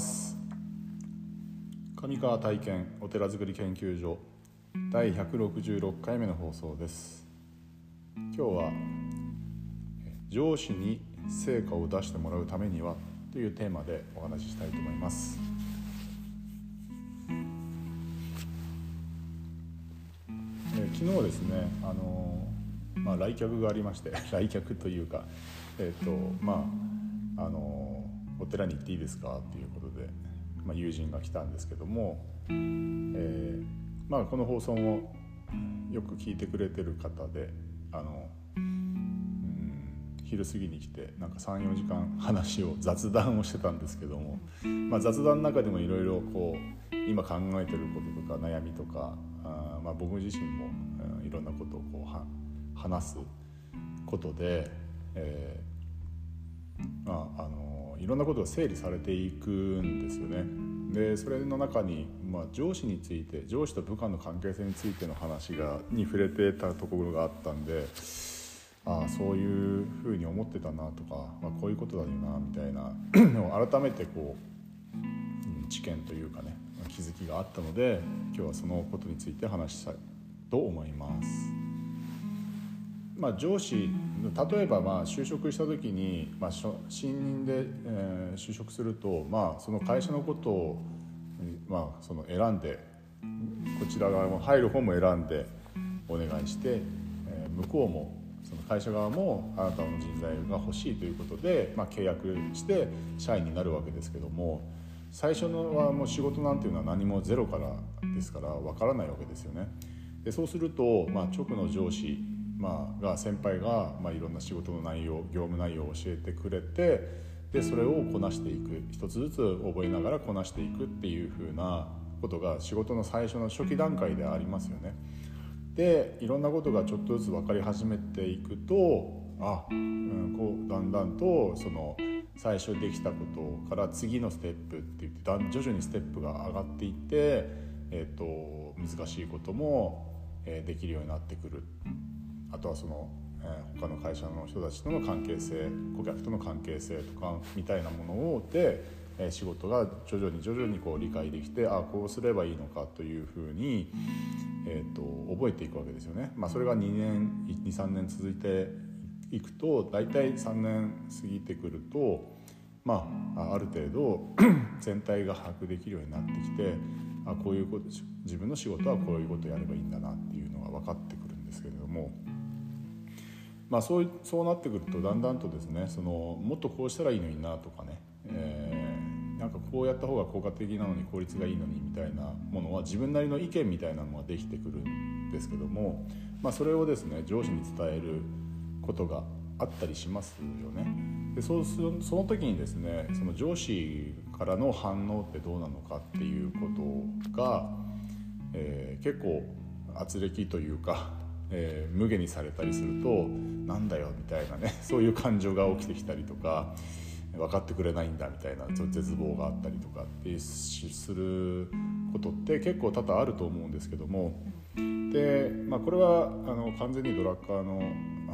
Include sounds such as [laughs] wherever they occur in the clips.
ます。上川体験お寺づくり研究所第166回目の放送です。今日は上司に成果を出してもらうためにはというテーマでお話ししたいと思います。え昨日ですねあのまあ来客がありまして [laughs] 来客というかえっ、ー、とまああのお寺に行っていいですか？っていうことで、まあ、友人が来たんですけども、えー、まあ、この放送もよく聞いてくれてる方であの、うん、昼過ぎに来てなんか34時間話を雑談をしてたんですけども、まあ、雑談の中でもいろいろこう今考えてることとか悩みとかあ、まあ、僕自身も、いろんなことをこうは話すことで、えー、まああのいろんなことが整理されていくんですよね。でそれの中に、まあ、上司について上司と部下の関係性についての話がに触れてたところがあったんでああそういうふうに思ってたなとか、まあ、こういうことだよなみたいなのを [clears throat] 改めてこう知見というかね気づきがあったので今日はそのことについて話したいと思います。まあ、上司例えばまあ就職した時に、まあ、新任で、えー、就職すると、まあ、その会社のことを、まあ、その選んでこちら側も入る方も選んでお願いして、えー、向こうもその会社側もあなたの人材が欲しいということで、まあ、契約して社員になるわけですけども最初のはもう仕事なんていうのは何もゼロからですからわからないわけですよね。でそうすると、まあ、直の上司まあ、が先輩が、まあ、いろんな仕事の内容業務内容を教えてくれてでそれをこなしていく一つずつ覚えながらこなしていくっていうふうなことが仕事の最初の初期段階でありますよね。でいろんなことがちょっとずつ分かり始めていくとあ、うん、こうだんだんとその最初できたことから次のステップって言ってだ徐々にステップが上がっていって、えーと、難しいことも、できるようになってくるあとはその、えー、他の会社の人たちとの関係性顧客との関係性とかみたいなものをで、えー、仕事が徐々に徐々にこう理解できてああこうすればいいのかというふうに、えーと、覚えていくわけですよね。まあ、それが2年23年続いていくと大体3年過ぎてくると、まあ、ある程度 [clears throat] 全体が把握できるようになってきてあこういうこと自分の仕事はこういうことやればいいんだなっていうのが分かってくるんですけれども。まあ、そうそうなってくるとだんだんとですねそのもっとこうしたらいいのになとかね、えー、なんかこうやった方が効果的なのに効率がいいのにみたいなものは自分なりの意見みたいなのができてくるんですけども、まあ、それをですね上司に伝えることがあったりしますよね。でそうするその時にですねその上司からの反応ってどうなのかっていうことが、えー、結構圧力というかえー、無下にされたりするとなんだよみたいなね [laughs] そういう感情が起きてきたりとか分かってくれないんだみたいな絶望があったりとかってすることって結構多々あると思うんですけどもで、まあ、これはあの完全にドラッカーの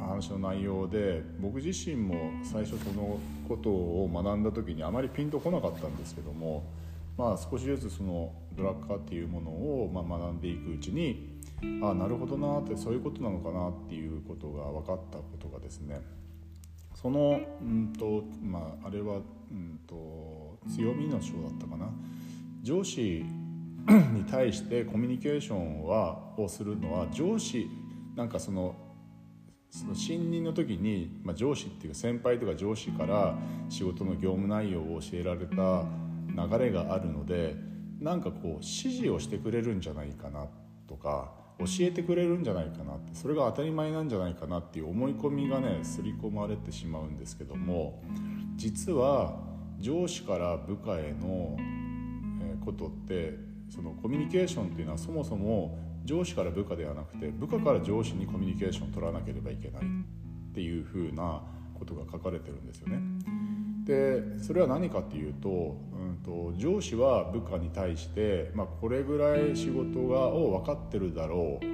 話の内容で僕自身も最初そのことを学んだ時にあまりピンとこなかったんですけども、まあ、少しずつそのドラッカーっていうものをま学んでいくうちにあなるほどなってそういうことなのかなっていうことが分かったことがですねその、うんとまあ、あれは、うんと、強みの章だったかな。上司 [coughs] に対してコミュニケーションはをするのは上司なんかそのその新任の時に、まあ、上司っていう先輩とか上司から仕事の業務内容を教えられた流れがあるのでなんかこう指示をしてくれるんじゃないかなとか教えてくれるんじゃないかなってそれが当たり前なんじゃないかなっていう思い込みがね刷り込まれてしまうんですけども実は上司から部下へのことってそのコミュニケーションっていうのはそもそも上司から部下ではなくて部下から上司にコミュニケーションを取らなければいけないっていうふうなことが書かれてるんですよね。でそれは何かっていうと,、と、上司は部下に対して、まあ、これぐらい仕事がを分かってるだろう、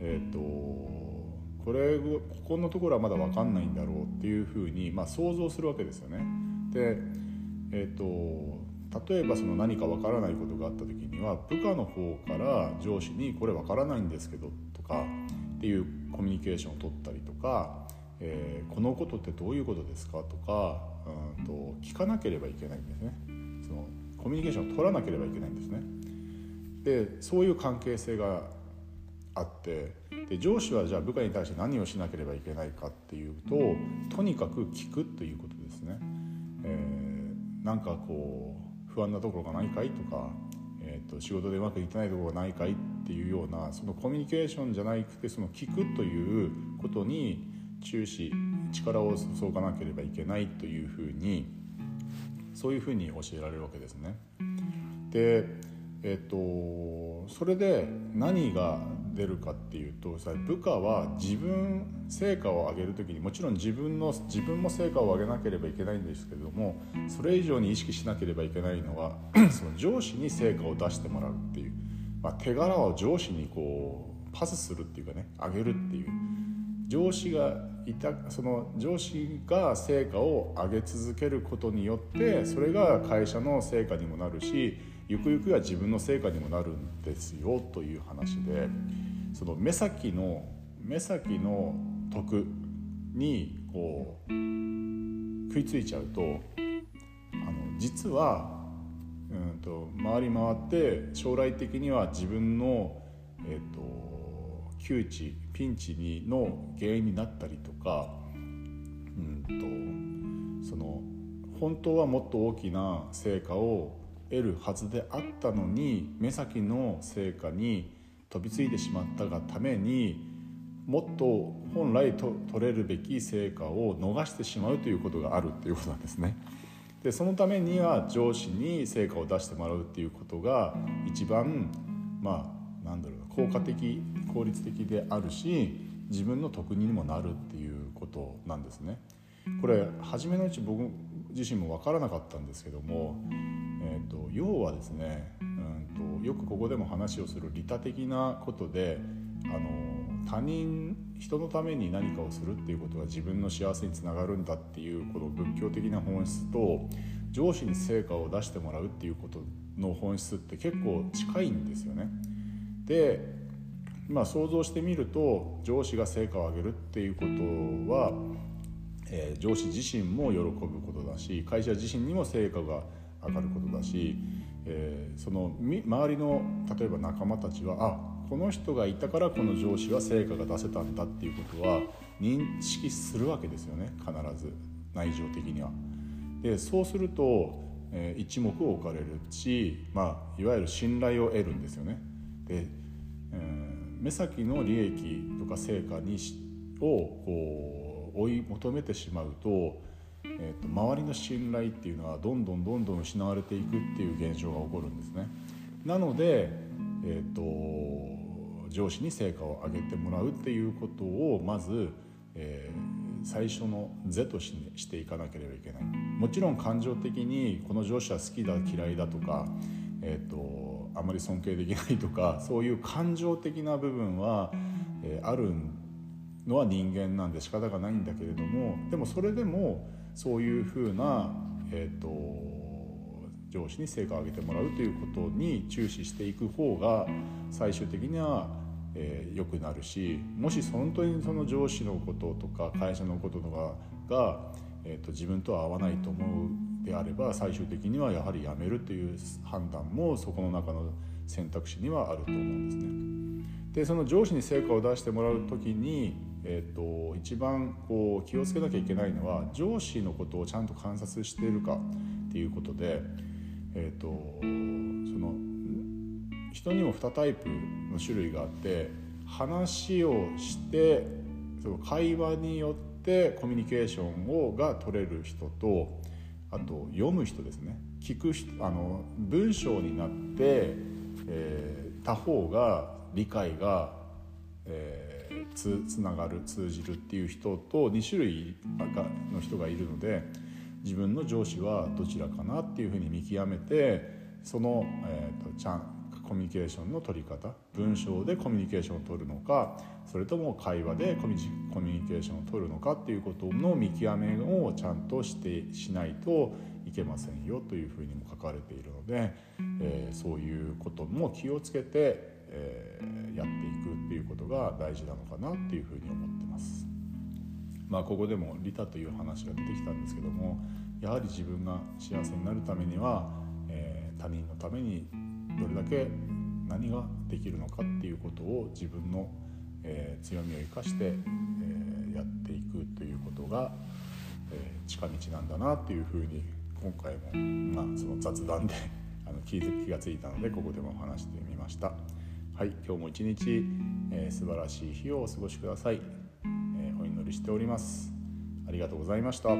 えーと、これここのところはまだ分かんないんだろうっていうふうに、まあ、想像するわけですよね。で、えーと、例えばその何かわからないことがあった時には部下の方から上司に「これわからないんですけど」とかっていうコミュニケーションを取ったりとか「えー、このことってどういうことですか?」とかうんと聞かなければいけないんですねコミュニケーションを取らなければいけないんですね。でそういう関係性があってで上司はじゃあ部下に対して何をしなければいけないかっていうととにかく聞くということですね。えー、なんかこう不安なところがないかいとか、えーと、仕事でうまくいってないところがないかいっていうようなそのコミュニケーションじゃなくてその聞くということに注視力を注がなければいけないというふうにそういうふうに教えられるわけですね。でえっと、それで何が出るかっていうとさ部下は自分成果を上げる時にもちろん自分の自分も成果を上げなければいけないんですけれどもそれ以上に意識しなければいけないのは [clears throat] その上司に成果を出してもらうっていう、まあ、手柄を上司にこうパスするっていうかね上げるっていう上司がいたその上司が成果を上げ続けることによってそれが会社の成果にもなるしゆくゆくは自分の成果にもなるんですよという話でその目先の目先の得にこう食いついちゃうとあの実は、うんと、回り回って将来的には自分の、えーと、窮地ピンチにの原因になったりとか、うんとその本当はもっと大きな成果を得るはずであったのに目先の成果に飛びついてしまったがためにもっと本来と取れるべき成果を逃してしまうということがあるっていうことなんですね。でそのためには上司に成果を出してもらうっていうことが一番まあなんだろう効果的効率的であるし自分の得にもなるっていうことなんですね。これ初めのうち僕自身も分からなかったんですけども、えーと、要はですね、うんと、よくここでも話をする利他的なことであの他人人のために何かをするっていうことが自分の幸せにつながるんだっていうこの仏教的な本質と上司に成果を出してもらうっていうことの本質って結構近いんですよね。でまあ想像してみると上司が成果を上げるっていうことはえー、上司自身も喜ぶことだし会社自身にも成果が上がることだし、えー、その周りの例えば仲間たちはあこの人がいたからこの上司は成果が出せたんだっていうことは認識するわけですよね必ず内情的には。でそうすると、えー、一目置かれるし、まあ、いわゆる信頼を得るんですよね。で、えー、目先の利益とか成果にをこう追い求めてしまうと,、えーと、周りの信頼っていうのはどんどんどんどん失われていくっていう現象が起こるんですね。なので、えーと、上司に成果を上げてもらうっていうことをまず、えー、最初の是とししていかなければいけないもちろん感情的にこの上司は好きだ嫌いだとか、えーと、あまり尊敬できないとかそういう感情的な部分は、えー、あるんのは人間なんで仕方がないんだけれどもでもそれでもそういうふうな、えーと、上司に成果を上げてもらうということに注視していく方が最終的には良、えー、くなるしもし本当にその上司のこととか会社のこととかが、えーと、自分とは合わないと思うであれば最終的にはやはりやめるという判断もそこの中の選択肢にはあると思うんですね。でその上司に成果を出してもらう時にえーと、一番こう気をつけなきゃいけないのは上司のことをちゃんと観察しているかっていうことで、えーと、その人にも2タイプの種類があって話をしてその会話によってコミュニケーションをが取れる人とあと読む人ですね。聞く人あの文章になって、えー、他方が理解が、えーつつながる通じるっていう人と2種類の人がいるので自分の上司はどちらかなっていうふうに見極めてその、えーと、ちゃんコミュニケーションの取り方文章でコミュニケーションを取るのかそれとも会話でコミュニケーションを取るのかっていうことの見極めをちゃんとしてしないといけませんよというふうにも書かれているので、えー、そういうことも気をつけて、えー、やっていくっていうことが大事なのかなっていうふうに思ってます。まあ、ここでも利他という話が出てきたんですけどもやはり自分が幸せになるためには、えー、他人のためにどれだけ何ができるのかっていうことを自分の、えー、強みを生かして、えー、やっていくということが、えー、近道なんだなっていうふうに今回も、まあ、その雑談で [laughs] あの気気がついたのでここでも話してみました。はい、今日も一日、えー、素晴らしい日をお過ごしください、えー、お祈りしております。ありがとうございました。